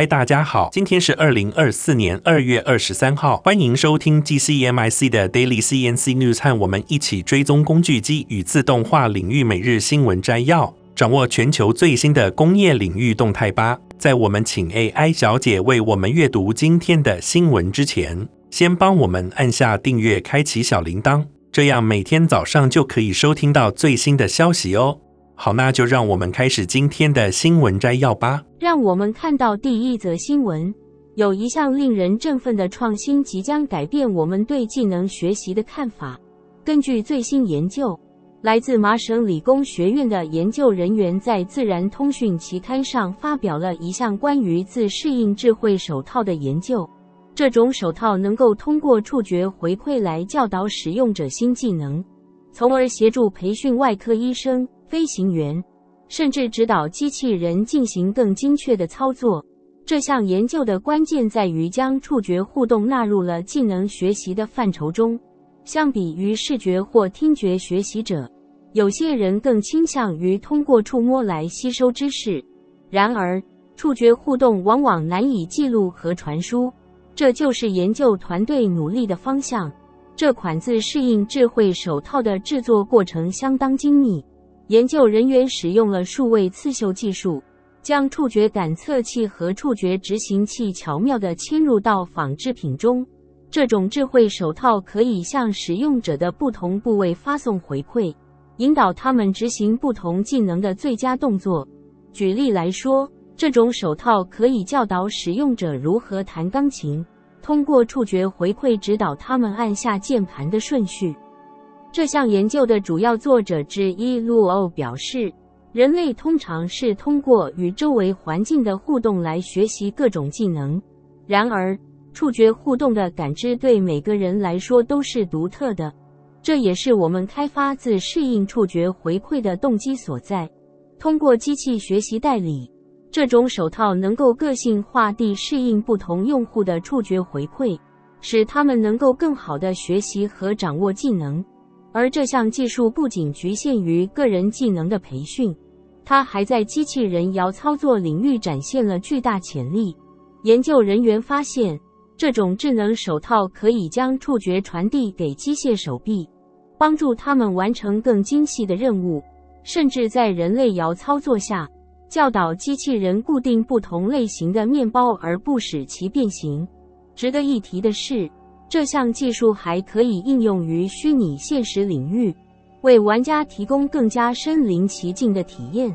嗨，大家好，今天是二零二四年二月二十三号，欢迎收听 GCMIC 的 Daily CNC News，和我们一起追踪工具机与自动化领域每日新闻摘要，掌握全球最新的工业领域动态吧。在我们请 AI 小姐为我们阅读今天的新闻之前，先帮我们按下订阅，开启小铃铛，这样每天早上就可以收听到最新的消息哦。好，那就让我们开始今天的新闻摘要吧。让我们看到第一则新闻，有一项令人振奋的创新即将改变我们对技能学习的看法。根据最新研究，来自麻省理工学院的研究人员在《自然通讯》期刊上发表了一项关于自适应智慧手套的研究。这种手套能够通过触觉回馈来教导使用者新技能，从而协助培训外科医生。飞行员，甚至指导机器人进行更精确的操作。这项研究的关键在于将触觉互动纳入了技能学习的范畴中。相比于视觉或听觉学习者，有些人更倾向于通过触摸来吸收知识。然而，触觉互动往往难以记录和传输，这就是研究团队努力的方向。这款自适应智慧手套的制作过程相当精密。研究人员使用了数位刺绣技术，将触觉感测器和触觉执行器巧妙地嵌入到仿制品中。这种智慧手套可以向使用者的不同部位发送回馈，引导他们执行不同技能的最佳动作。举例来说，这种手套可以教导使用者如何弹钢琴，通过触觉回馈指导他们按下键盘的顺序。这项研究的主要作者之一陆欧表示，人类通常是通过与周围环境的互动来学习各种技能。然而，触觉互动的感知对每个人来说都是独特的，这也是我们开发自适应触觉回馈的动机所在。通过机器学习代理，这种手套能够个性化地适应不同用户的触觉回馈，使他们能够更好地学习和掌握技能。而这项技术不仅局限于个人技能的培训，它还在机器人遥操作领域展现了巨大潜力。研究人员发现，这种智能手套可以将触觉传递给机械手臂，帮助他们完成更精细的任务，甚至在人类遥操作下，教导机器人固定不同类型的面包而不使其变形。值得一提的是，这项技术还可以应用于虚拟现实领域，为玩家提供更加身临其境的体验。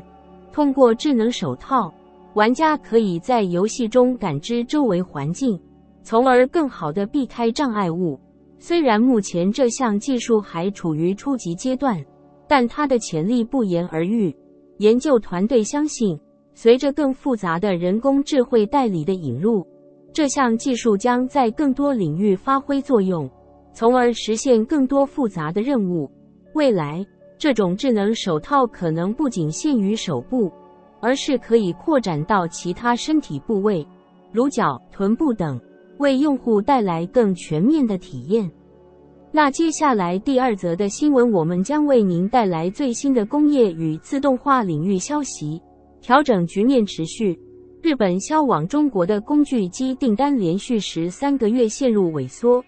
通过智能手套，玩家可以在游戏中感知周围环境，从而更好地避开障碍物。虽然目前这项技术还处于初级阶段，但它的潜力不言而喻。研究团队相信，随着更复杂的人工智慧代理的引入，这项技术将在更多领域发挥作用，从而实现更多复杂的任务。未来，这种智能手套可能不仅限于手部，而是可以扩展到其他身体部位，如脚、臀部等，为用户带来更全面的体验。那接下来第二则的新闻，我们将为您带来最新的工业与自动化领域消息。调整局面持续。日本销往中国的工具机订单连续十三个月陷入萎缩。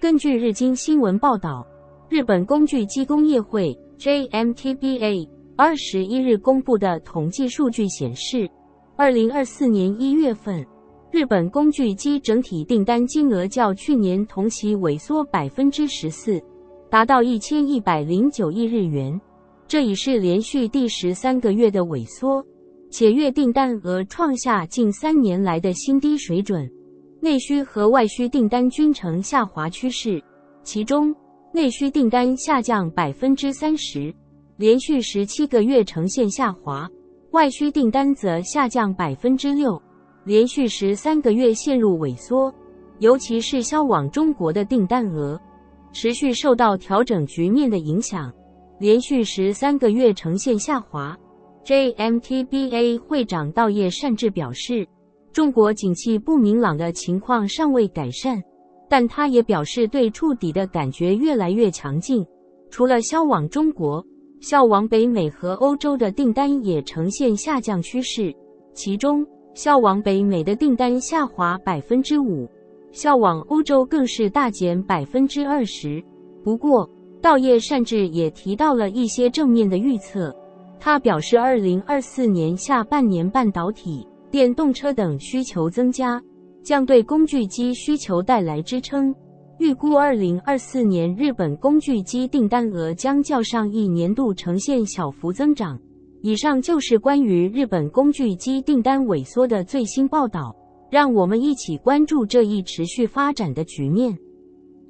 根据日经新闻报道，日本工具机工业会 JMTBA 二十一日公布的统计数据显示，二零二四年一月份，日本工具机整体订单金额较去年同期萎缩百分之十四，达到一千一百零九亿日元，这已是连续第十三个月的萎缩。且月订单额创下近三年来的新低水准，内需和外需订单均呈下滑趋势，其中内需订单下降百分之三十，连续十七个月呈现下滑；外需订单则下降百分之六，连续十三个月陷入萎缩。尤其是销往中国的订单额，持续受到调整局面的影响，连续十三个月呈现下滑。JMTBA 会长稻叶善治表示，中国景气不明朗的情况尚未改善，但他也表示对触底的感觉越来越强劲。除了销往中国，销往北美和欧洲的订单也呈现下降趋势，其中销往北美的订单下滑百分之五，销往欧洲更是大减百分之二十。不过，道业擅自也提到了一些正面的预测。他表示，二零二四年下半年半导体、电动车等需求增加，将对工具机需求带来支撑。预估二零二四年日本工具机订单额将较上一年度呈现小幅增长。以上就是关于日本工具机订单萎缩的最新报道，让我们一起关注这一持续发展的局面。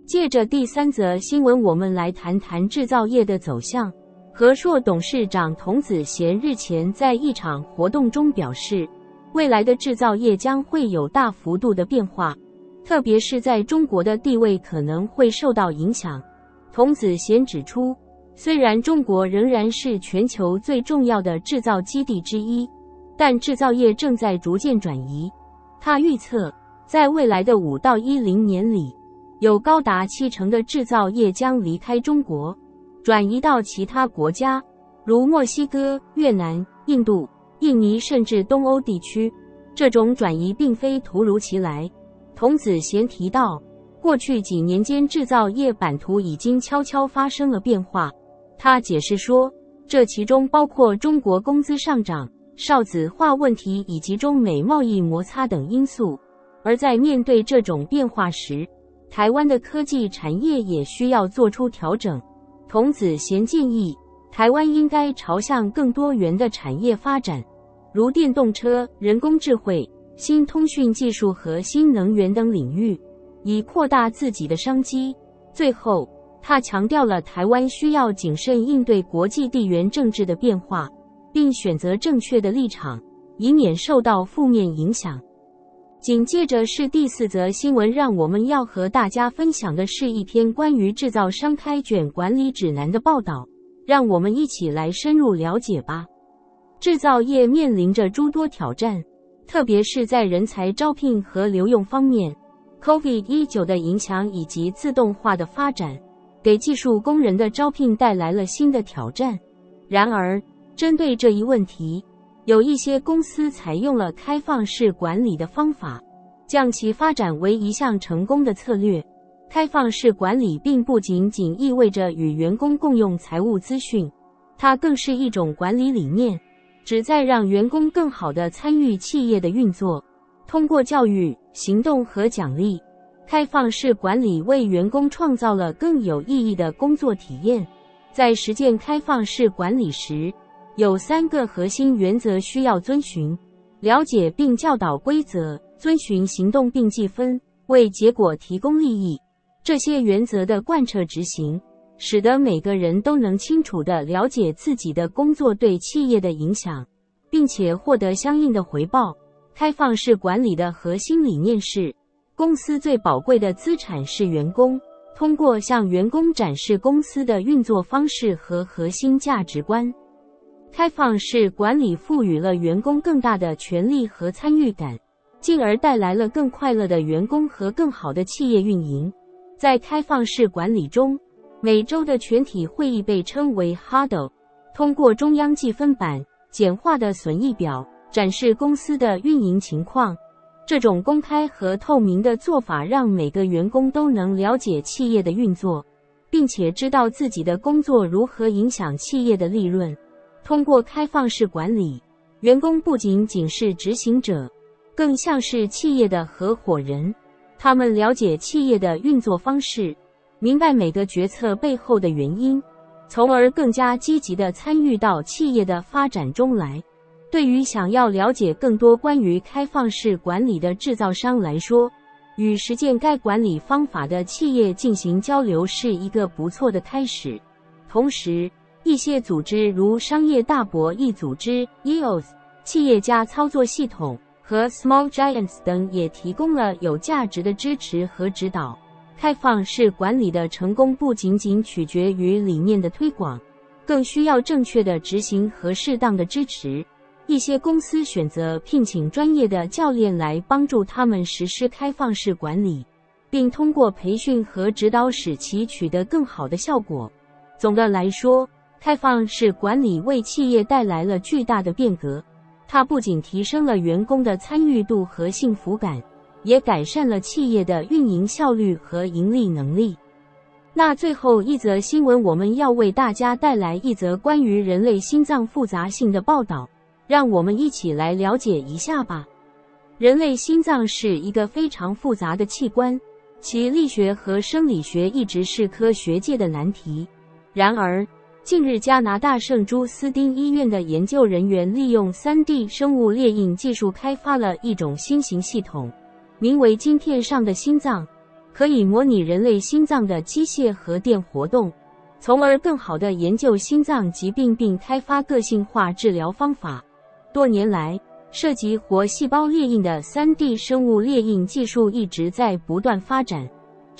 借着第三则新闻，我们来谈谈制造业的走向。和硕董事长童子贤日前在一场活动中表示，未来的制造业将会有大幅度的变化，特别是在中国的地位可能会受到影响。童子贤指出，虽然中国仍然是全球最重要的制造基地之一，但制造业正在逐渐转移。他预测，在未来的五到一零年里，有高达七成的制造业将离开中国，转移到其他国家，如墨西哥、越南、印度、印尼，甚至东欧地区。这种转移并非突如其来。童子贤提到，过去几年间，制造业版图已经悄悄发生了变化。他解释说，这其中包括中国工资上涨、少子化问题以及中美贸易摩擦等因素。而在面对这种变化时，台湾的科技产业也需要做出调整。童子贤建议，台湾应该朝向更多元的产业发展，如电动车、人工智慧、新通讯技术和新能源等领域，以扩大自己的商机。最后，他强调了台湾需要谨慎应对国际地缘政治的变化，并选择正确的立场，以免受到负面影响。紧接着是第四则新闻，让我们要和大家分享的是一篇关于制造商开卷管理指南的报道，让我们一起来深入了解吧。制造业面临着诸多挑战，特别是在人才招聘和留用方面，COVID-19 的影响以及自动化的发展。给技术工人的招聘带来了新的挑战。然而，针对这一问题，有一些公司采用了开放式管理的方法，将其发展为一项成功的策略。开放式管理并不仅仅意味着与员工共用财务资讯，它更是一种管理理念，旨在让员工更好地参与企业的运作，通过教育、行动和奖励。开放式管理为员工创造了更有意义的工作体验。在实践开放式管理时，有三个核心原则需要遵循：了解并教导规则，遵循行动并计分，为结果提供利益。这些原则的贯彻执行，使得每个人都能清楚地了解自己的工作对企业的影响，并且获得相应的回报。开放式管理的核心理念是，公司最宝贵的资产是员工。通过向员工展示公司的运作方式和核心价值观，开放式管理赋予了员工更大的权利和参与感，进而带来了更快乐的员工和更好的企业运营。在开放式管理中，每周的全体会议被称为 Huddle，通过中央计分板、简化的损益表展示公司的运营情况。这种公开和透明的做法，让每个员工都能了解企业的运作，并且知道自己的工作如何影响企业的利润。通过开放式管理，员工不仅仅是执行者，更像是企业的合伙人。他们了解企业的运作方式，明白每个决策背后的原因，从而更加积极地参与到企业的发展中来。对于想要了解更多关于开放式管理的制造商来说，与实践该管理方法的企业进行交流是一个不错的开始。同时，一些组织如商业大博弈组织 （EOS）、企业家操作系统和 Small Giants 等也提供了有价值的支持和指导。开放式管理的成功不仅仅取决于理念的推广，更需要正确的执行和适当的支持。一些公司选择聘请专业的教练来帮助他们实施开放式管理，并通过培训和指导使其取得更好的效果。总的来说，开放式管理为企业带来了巨大的变革，它不仅提升了员工的参与度和幸福感，也改善了企业的运营效率和盈利能力。那最后一则新闻，我们要为大家带来一则关于人类心脏复杂性的报道，让我们一起来了解一下吧。人类心脏是一个非常复杂的器官，其力学和生理学一直是科学界的难题。然而，近日加拿大圣朱斯丁医院的研究人员利用 3D 生物列印技术开发了一种新型系统，名为“晶片上的心脏”。可以模拟人类心脏的机械和电活动，从而更好地研究心脏疾病并开发个性化治疗方法。多年来，涉及活细胞列印的 3D 生物列印技术一直在不断发展，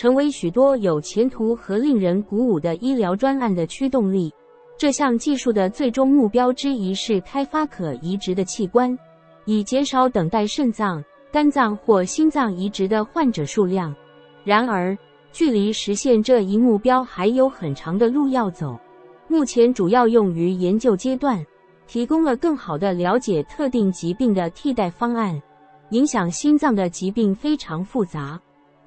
成为许多有前途和令人鼓舞的医疗专案的驱动力。这项技术的最终目标之一是开发可移植的器官，以减少等待肾脏、肝脏或心脏移植的患者数量。然而，距离实现这一目标还有很长的路要走。目前主要用于研究阶段，提供了更好的了解特定疾病的替代方案。影响心脏的疾病非常复杂，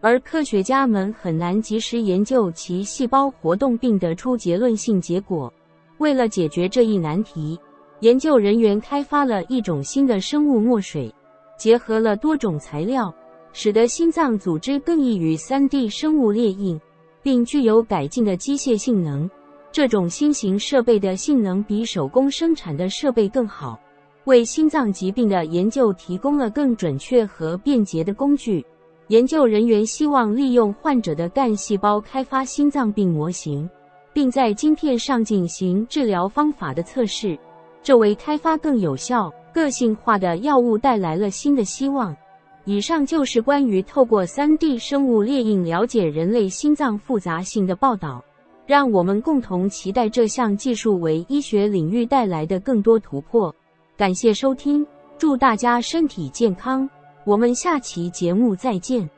而科学家们很难及时研究其细胞活动并得出结论性结果。为了解决这一难题，研究人员开发了一种新的生物墨水，结合了多种材料。使得心脏组织更易于 3D 生物列印，并具有改进的机械性能。这种新型设备的性能比手工生产的设备更好，为心脏疾病的研究提供了更准确和便捷的工具。研究人员希望利用患者的干细胞开发心脏病模型，并在晶片上进行治疗方法的测试，这为开发更有效、个性化的药物带来了新的希望。以上就是关于透过 3D 生物列印了解人类心脏复杂性的报道。让我们共同期待这项技术为医学领域带来的更多突破。感谢收听，祝大家身体健康。我们下期节目再见。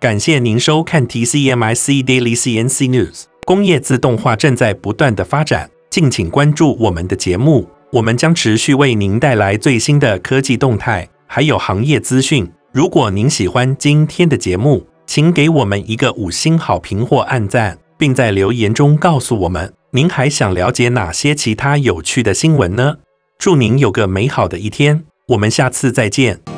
感谢您收看 TCMIC Daily CNC News。工业自动化正在不断的发展，敬请关注我们的节目，我们将持续为您带来最新的科技动态，还有行业资讯。如果您喜欢今天的节目，请给我们一个五星好评或按赞，并在留言中告诉我们您还想了解哪些其他有趣的新闻呢？祝您有个美好的一天，我们下次再见。